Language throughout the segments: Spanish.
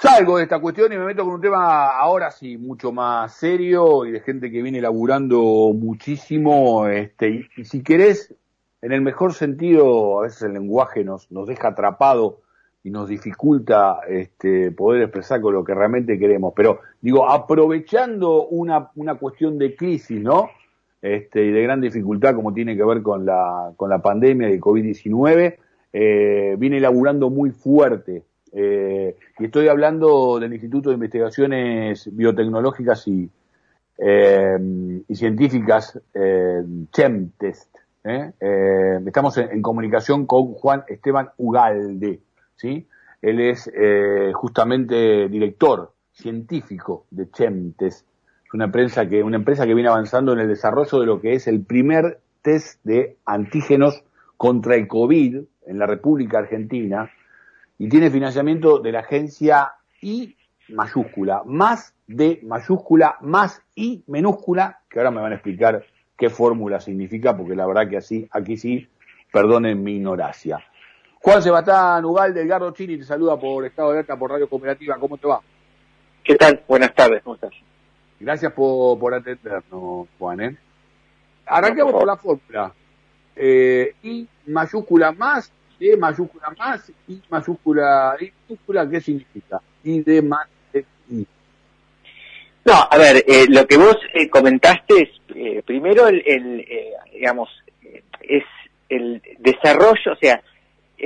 Salgo de esta cuestión y me meto con un tema ahora sí mucho más serio y de gente que viene laburando muchísimo. Este, y, si querés, en el mejor sentido, a veces el lenguaje nos, nos deja atrapado y nos dificulta este, poder expresar con lo que realmente queremos. Pero digo, aprovechando una, una cuestión de crisis, ¿no? Este, y de gran dificultad como tiene que ver con la, con la pandemia de COVID-19, eh, viene laburando muy fuerte eh, y estoy hablando del Instituto de Investigaciones Biotecnológicas y, eh, Científicas, eh, CHEMTEST. ¿eh? Eh, estamos en, comunicación con Juan Esteban Ugalde. ¿sí? Él es justamente director científico de CHEMTEST. Es una empresa, que, una empresa que viene avanzando en el desarrollo de lo que es el primer test de antígenos contra el COVID en la República Argentina y tiene financiamiento de la agencia I mayúscula, más D mayúscula, más I minúscula, que ahora me van a explicar qué fórmula significa, porque la verdad que así, aquí sí, perdonen mi ignorancia. Juan Sebastián Ugal, Delgado Chini, te saluda por Estado de Alerta, por Radio Cooperativa, ¿cómo te va? ¿Qué tal? Buenas tardes, ¿cómo estás? Gracias por, por atendernos, Juan. ¿eh? Arranquemos por la fórmula. Eh, I mayúscula más D mayúscula más, I mayúscula, I mayúscula, ¿qué significa? I de más de I. No, a ver, eh, lo que vos eh, comentaste es, eh, primero, el, el eh, digamos, es el desarrollo, o sea,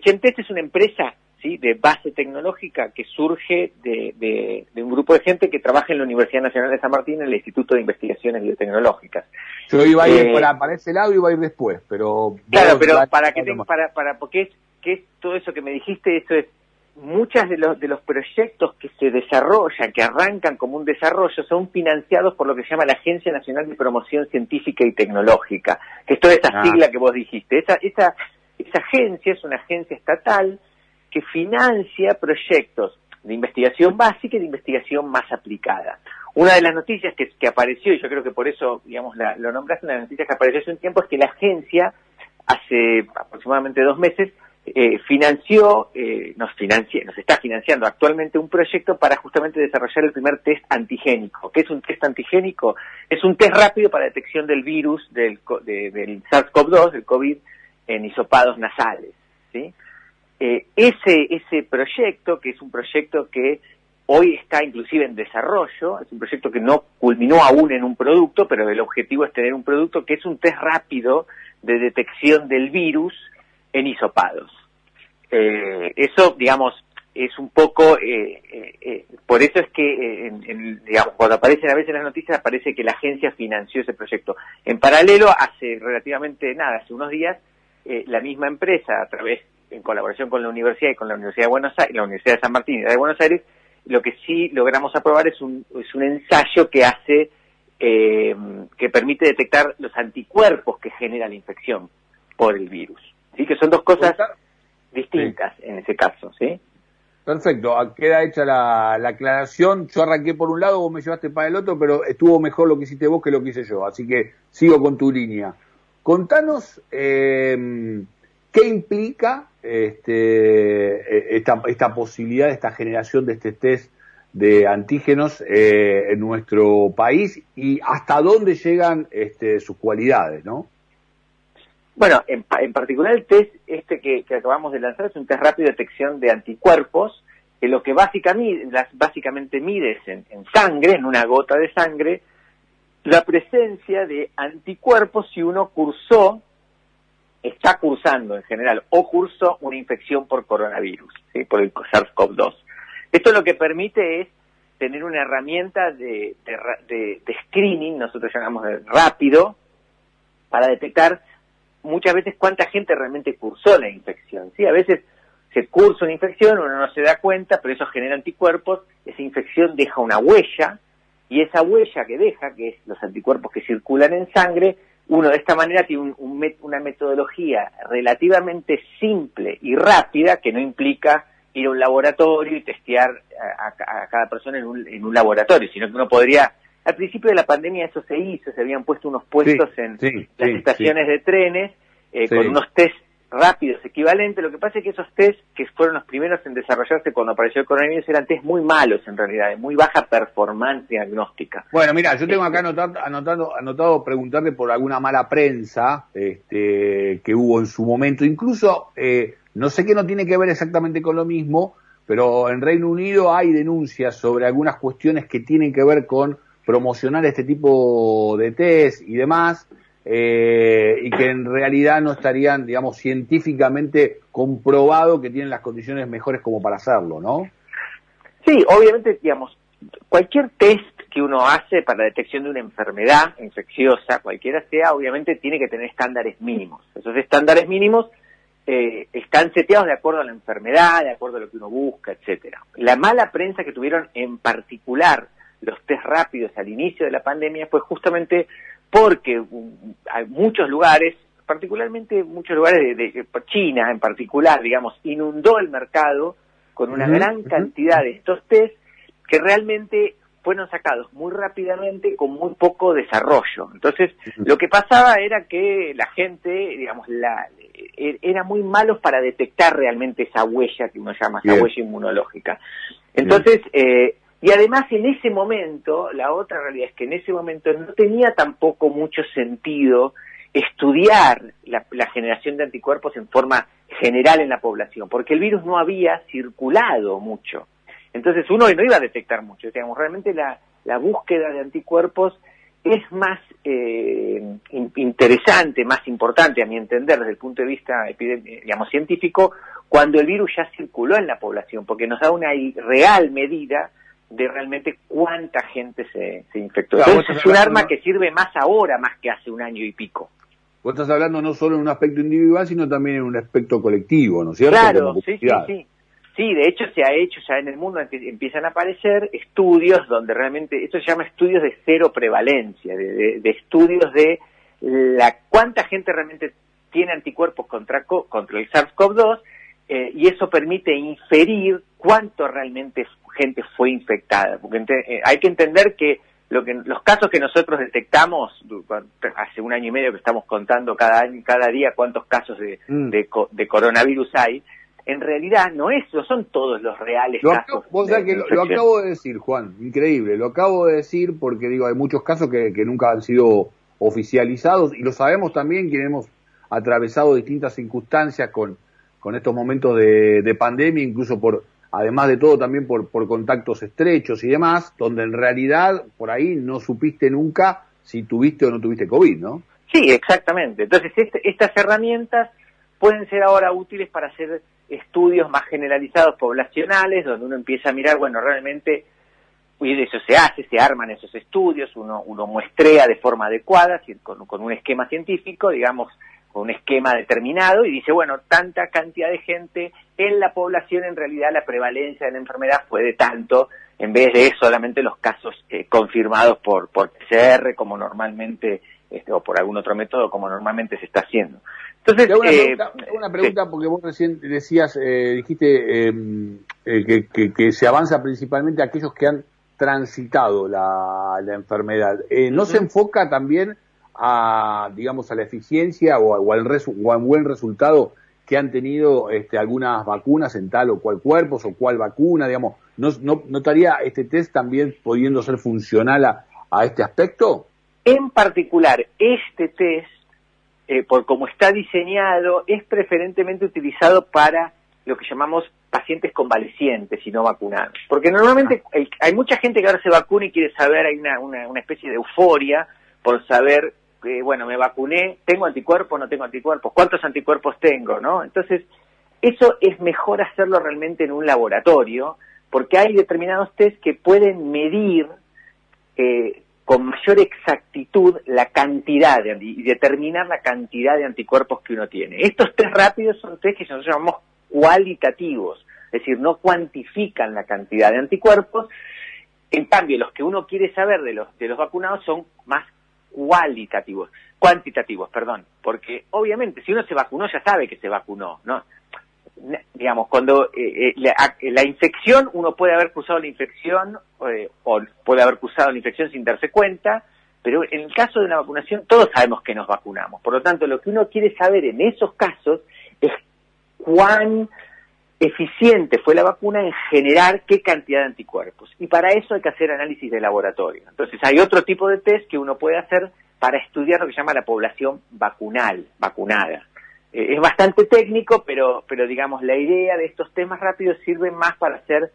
Chentest es una empresa ¿sí? de base tecnológica que surge de, de, de, un grupo de gente que trabaja en la Universidad Nacional de San Martín, en el Instituto de Investigaciones Biotecnológicas. Yo iba a ir eh, para, para, ese lado, iba a ir después, pero... Claro, pero para que te, para, para, porque es, que es todo eso que me dijiste, eso es, muchas de los, de los proyectos que se desarrollan, que arrancan como un desarrollo, son financiados por lo que se llama la Agencia Nacional de Promoción Científica y Tecnológica, que es toda esa ah. sigla que vos dijiste. Esa, esa, esa agencia es una agencia estatal que financia proyectos de investigación básica y de investigación más aplicada. Una de las noticias que, que apareció, y yo creo que por eso, digamos, la, lo nombraste, una de las noticias que apareció hace un tiempo es que la agencia, hace aproximadamente dos meses, eh, financió, eh, nos, financia, nos está financiando actualmente un proyecto para justamente desarrollar el primer test antigénico. ¿Qué es un test antigénico? Es un test rápido para detección del virus del, de, del SARS-CoV-2, del COVID, en hisopados nasales. ¿sí? Eh, ese, ese proyecto, que es un proyecto que hoy está inclusive en desarrollo, es un proyecto que no culminó aún en un producto, pero el objetivo es tener un producto que es un test rápido de detección del virus en hisopados. Eh, eso, digamos, es un poco, eh, eh, eh por eso es que, en, digamos, cuando aparecen a veces las noticias, aparece que la agencia financió ese proyecto. En paralelo, hace relativamente nada, hace unos días, la misma empresa, a través, en colaboración con la universidad y con la Universidad de Buenos Aires, la Universidad de San Martín y de Buenos Aires, lo que sí logramos aprobar es un, es un ensayo que hace, que permite detectar los anticuerpos que genera la infección por el virus. ¿sí? Que son dos cosas distintas sí. en ese caso, ¿sí? Perfecto, ah, queda hecha la, la, aclaración. Yo arranqué por un lado, vos me llevaste para el otro, pero estuvo mejor lo que hiciste vos que lo que hice yo. Así que sigo con tu línea. Contanos eh, qué implica este, esta, esta posibilidad, esta generación de este test de antígenos eh, en nuestro país y hasta dónde llegan este, sus cualidades, ¿no? Bueno, en, particular el test este que, acabamos de lanzar es un test rápido de detección de anticuerpos, que lo que básicamente, básicamente mide es en, en, sangre, en una gota de sangre, la presencia de anticuerpos si uno cursó, está cursando en general, o cursó una infección por coronavirus, por el SARS-CoV-2. Esto lo que permite es tener una herramienta de screening, nosotros llamamos de rápido, para detectar muchas veces cuánta gente realmente cursó la infección. ¿sí? A veces se cursa una infección, uno no se da cuenta, pero eso genera anticuerpos, esa infección deja una huella, y esa huella que deja, que es los anticuerpos que circulan en sangre, uno de esta manera tiene un, un, una metodología relativamente simple y rápida que no implica ir a un laboratorio y testear a, a, a cada persona en un, en un laboratorio, sino que uno podría al principio de la pandemia eso se hizo, se habían puesto unos puestos sí, en sí, las sí, estaciones de trenes eh, con unos test rápidos equivalentes. Lo que pasa es que esos test, que fueron los primeros en desarrollarse cuando apareció el coronavirus, eran test muy malos en realidad, de muy baja performance diagnóstica. Bueno, mira, yo tengo acá anotado, anotado, anotado preguntarte por alguna mala prensa este, que hubo en su momento. Incluso, eh, no sé qué no tiene que ver exactamente con lo mismo, pero en Reino Unido hay denuncias sobre algunas cuestiones que tienen que ver con promocionar este tipo de test y demás eh, y que en realidad no estarían, digamos, científicamente comprobado que tienen las condiciones mejores como para hacerlo, ¿no? Sí, obviamente, digamos, cualquier test que uno hace para la detección de una enfermedad infecciosa, cualquiera sea, obviamente tiene que tener estándares mínimos. Esos estándares mínimos eh, están seteados de acuerdo a la enfermedad, de acuerdo a lo que uno busca, etcétera. La mala prensa que tuvieron en particular los test rápidos al inicio de la pandemia fue justamente porque hay muchos lugares, particularmente muchos lugares de, China en particular, digamos, inundó el mercado con una gran cantidad de estos test que realmente fueron sacados muy rápidamente con muy poco desarrollo. Entonces, lo que pasaba era que la gente, digamos, la, e, era muy malos para detectar realmente esa huella que uno llama, esa huella inmunológica. Entonces, eh, y además en ese momento, la otra realidad es que en ese momento no tenía tampoco mucho sentido estudiar la, generación de anticuerpos en forma general en la población, porque el virus no había circulado mucho. Entonces uno no iba a detectar mucho. Digamos, realmente la, búsqueda de anticuerpos es más eh, interesante, más importante a mi entender desde el punto de vista digamos, científico, cuando el virus ya circuló en la población, porque nos da una real medida de realmente cuánta gente se, se infectó. Entonces es un arma que sirve más ahora, más que hace un año y pico. Vos estás hablando no solo en un aspecto individual, sino también en un aspecto colectivo, ¿no es cierto? Claro, sí, sí, sí. Sí, de hecho se ha hecho ya en el mundo, empiezan a aparecer estudios donde realmente, esto se llama estudios de cero prevalencia, de, estudios de la cuánta gente realmente tiene anticuerpos contra, contra el SARS-CoV-2 eh, y eso permite inferir cuánto realmente gente fue infectada. Porque eh, hay que entender que, lo que los casos que nosotros detectamos hace un año y medio que estamos contando cada año, cada día cuántos casos de, mm. de, coronavirus hay, en realidad no es, no son todos los reales casos. lo, acabo de decir, Juan, increíble, lo acabo de decir porque digo, hay muchos casos que, que nunca han sido oficializados y lo sabemos también quienes hemos atravesado distintas circunstancias con, con estos momentos de, de pandemia, incluso por además de todo también por, por contactos estrechos y demás, donde en realidad por ahí no supiste nunca si tuviste o no tuviste COVID, ¿no? Sí, exactamente. Entonces, este, estas herramientas pueden ser ahora útiles para hacer estudios más generalizados poblacionales, donde uno empieza a mirar, bueno, realmente y eso se hace, se arman esos estudios, uno, uno muestrea de forma adecuada, con, con un esquema científico, digamos, un esquema determinado y dice, bueno, tanta cantidad de gente en la población, en realidad la prevalencia de la enfermedad fue de tanto, en vez de solamente los casos eh, confirmados por, por PCR, como normalmente, este, o por algún otro método, como normalmente se está haciendo. Entonces, una, eh, pregunta, porque vos recién decías, eh, dijiste em, que, que, que, se avanza principalmente a aquellos que han transitado la, la enfermedad. ¿No se enfoca también a, digamos, a la eficiencia o, al, buen resultado que han tenido este, algunas vacunas en tal o cual cuerpos o cual vacuna, digamos, ¿no, no notaría este test también pudiendo ser funcional a, este aspecto? En particular, este test, eh, por como está diseñado, es preferentemente utilizado para lo que llamamos pacientes convalecientes y no vacunados. Porque normalmente ah. hay mucha gente que ahora se vacuna y quiere saber, hay una, una, una especie de euforia por saber bueno, me vacuné, ¿tengo anticuerpos no tengo anticuerpos? ¿Cuántos anticuerpos tengo? ¿no? Entonces, eso es mejor hacerlo realmente en un laboratorio, porque hay determinados test que pueden medir eh, con mayor exactitud la cantidad y determinar la cantidad de anticuerpos que uno tiene. Estos test rápidos son test que nosotros llamamos cualitativos, es decir, no cuantifican la cantidad de anticuerpos. En cambio, los que uno quiere saber de los, de los vacunados son más cualitativos, cuantitativos, perdón, porque obviamente si uno se vacunó ya sabe que se vacunó, ¿no? Digamos, cuando eh, eh, la, infección, uno puede haber cruzado la infección eh, o puede haber cruzado la infección sin darse cuenta, pero en el caso de la vacunación todos sabemos que nos vacunamos. Por lo tanto, lo que uno quiere saber en esos casos es cuán eficiente fue la vacuna en generar qué cantidad de anticuerpos. Y para eso hay que hacer análisis de laboratorio. Entonces hay otro tipo de test que uno puede hacer para estudiar lo que se llama la población vacunal, vacunada. Eh, es bastante técnico, pero, pero digamos, la idea de estos temas rápidos sirve más para hacer,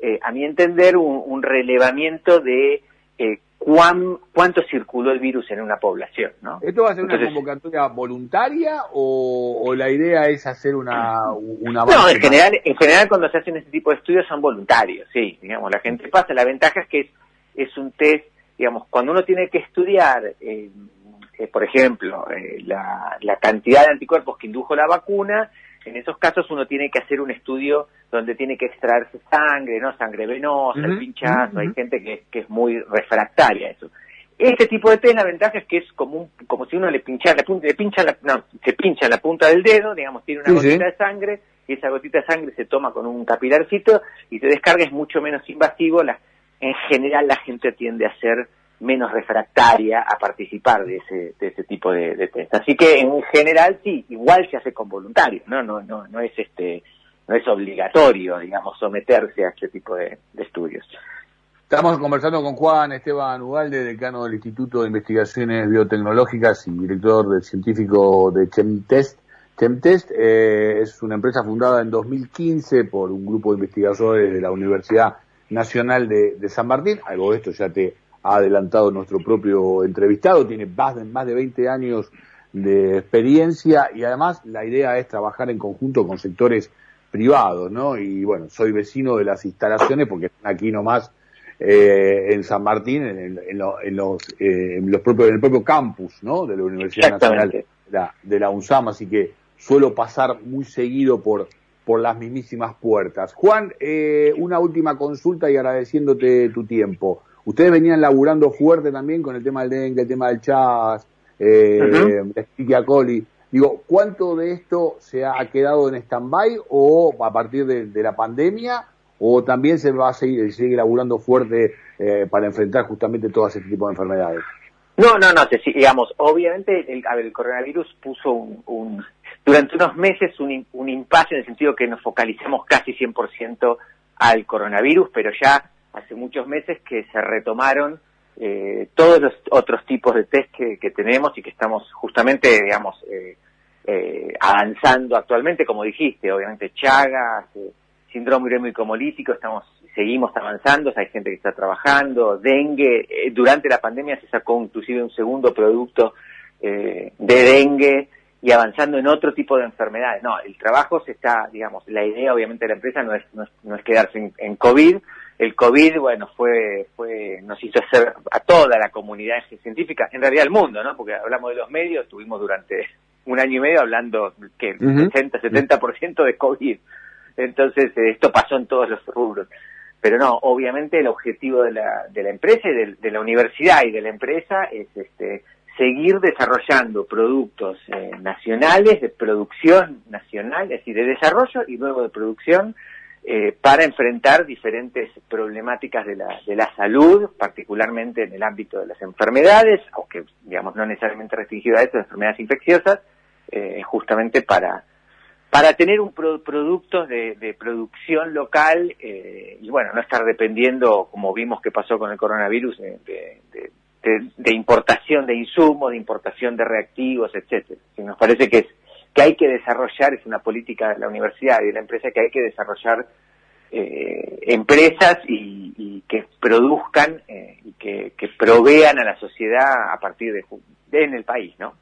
eh, a mi entender, un, relevamiento de eh, cuán, cuánto circuló el virus en una población, ¿no? ¿Esto va a ser una convocatoria voluntaria o, la idea es hacer una, una No, en general, en general cuando se hacen este tipo de estudios son voluntarios, sí, digamos, la gente pasa, la ventaja es que es, es un test, digamos, cuando uno tiene que estudiar, eh, eh, por ejemplo, eh, la, la cantidad de anticuerpos que indujo la vacuna, en esos casos uno tiene que hacer un estudio donde tiene que extraerse sangre, ¿no? Sangre venosa, el pinchazo, hay gente que, que, es muy refractaria a eso. Este tipo de test, la ventaja es que es como como si uno le pinchara la punta, le pincha la, no, se pincha la punta del dedo, digamos, tiene una gotita de sangre, y esa gotita de sangre se toma con un capilarcito y se descarga, es mucho menos invasivo, la, en general la gente tiende a ser menos refractaria a participar de ese, de ese tipo de, de, test. Así que en general sí, igual se hace con voluntarios, ¿no? No, no, no es este, no es obligatorio, digamos, someterse a este tipo de, estudios. Estamos conversando con Juan Esteban Ugalde, decano del Instituto de Investigaciones Biotecnológicas y director del científico de Chemtest. Chemtest eh, es una empresa fundada en 2015 por un grupo de investigadores de la Universidad Nacional de, de San Martín. Algo de esto ya te ha adelantado nuestro propio entrevistado, tiene más de, más de 20 años de experiencia y además la idea es trabajar en conjunto con sectores privados, ¿no? Y bueno, soy vecino de las instalaciones porque están aquí nomás eh, en San Martín, en, los, eh, los propios, en el propio campus, ¿no? De la Universidad Nacional de la, de la UNSAM, así que suelo pasar muy seguido por, por las mismísimas puertas. Juan, eh, una última consulta y agradeciéndote tu tiempo. Ustedes venían laburando fuerte también con el tema del dengue, el tema del chas, eh, uh coli. Digo, ¿cuánto de esto se ha quedado en stand-by o a partir de, la pandemia o también se va a seguir, sigue laburando fuerte eh, para enfrentar justamente todo ese tipo de enfermedades? No, no, no, digamos, obviamente el, el coronavirus puso un, durante unos meses un, un impasse en el sentido que nos focalizamos casi 100% al coronavirus, pero ya hace muchos meses que se retomaron eh, todos los otros tipos de test que, tenemos y que estamos justamente, digamos, eh, eh, avanzando actualmente, como dijiste, obviamente Chagas, síndrome urémico hemolítico, estamos, seguimos avanzando, hay gente que está trabajando, dengue, durante la pandemia se sacó inclusive un segundo producto de dengue y avanzando en otro tipo de enfermedades. No, el trabajo se está, digamos, la idea obviamente de la empresa no es, no es, quedarse en COVID, el COVID, bueno, fue, fue, nos hizo hacer a toda la comunidad científica, en realidad al mundo, ¿no? Porque hablamos de los medios, estuvimos durante un año y medio hablando que 60, 70% de COVID. Entonces, eh, esto pasó en todos los rubros. Pero no, obviamente el objetivo de la, de la empresa y de, la universidad y de la empresa es este, seguir desarrollando productos eh, nacionales, de producción nacional, es decir, de desarrollo y luego de producción eh, para enfrentar diferentes problemáticas de la, de la salud, particularmente en el ámbito de las enfermedades, aunque digamos no necesariamente restringido a esto, enfermedades infecciosas, eh, justamente para, para tener un productos de, producción local eh, y bueno, no estar dependiendo, como vimos que pasó con el coronavirus, de, de importación de insumos, de importación de reactivos, etcétera. Nos parece que es que hay que desarrollar, es una política de la universidad y de la empresa que hay que desarrollar eh, empresas y, que produzcan eh, y que, provean a la sociedad a partir de, en el país, ¿no?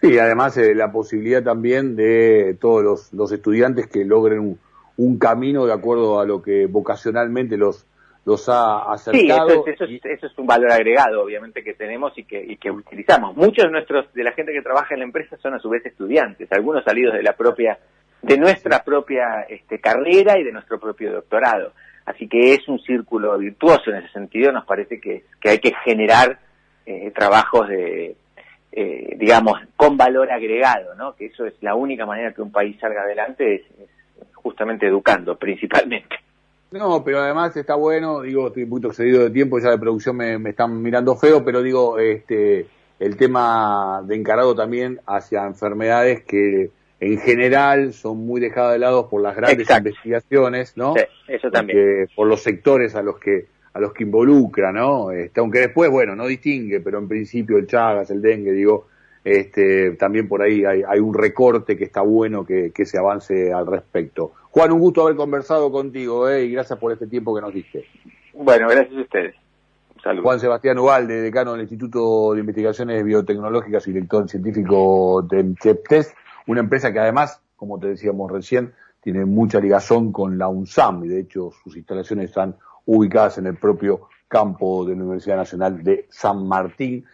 Sí, además eh, la posibilidad también de todos los, estudiantes que logren un, un camino de acuerdo a lo que vocacionalmente los los ha acercado. Sí, eso, es, un valor agregado, obviamente, que tenemos y que, y que utilizamos. Muchos de nuestros, de la gente que trabaja en la empresa son a su vez estudiantes, algunos salidos de la propia, de nuestra propia este, carrera y de nuestro propio doctorado. Así que es un círculo virtuoso en ese sentido, nos parece que, que hay que generar eh, trabajos de, eh, digamos, con valor agregado, ¿no? Que eso es la única manera que un país salga adelante, es justamente educando, principalmente. No, pero además está bueno, digo, estoy un poquito excedido de tiempo, ya de producción me, están mirando feo, pero digo, este, el tema de encarado también hacia enfermedades que en general son muy dejadas de lado por las grandes investigaciones, ¿no? Sí, eso también. por los sectores a los que a los que involucra, ¿no? Este, aunque después, bueno, no distingue, pero en principio el Chagas, el dengue, digo, este, también por ahí hay, hay un recorte que está bueno que, que, se avance al respecto. Juan, un gusto haber conversado contigo, ¿eh? Y gracias por este tiempo que nos diste. Bueno, gracias a ustedes. Juan Sebastián Ubalde, decano del Instituto de Investigaciones Biotecnológicas y director científico de CHEPTES, una empresa que además, como te decíamos recién, tiene mucha ligazón con la UNSAM y de hecho sus instalaciones están ubicadas en el propio campo de la Universidad Nacional de San Martín.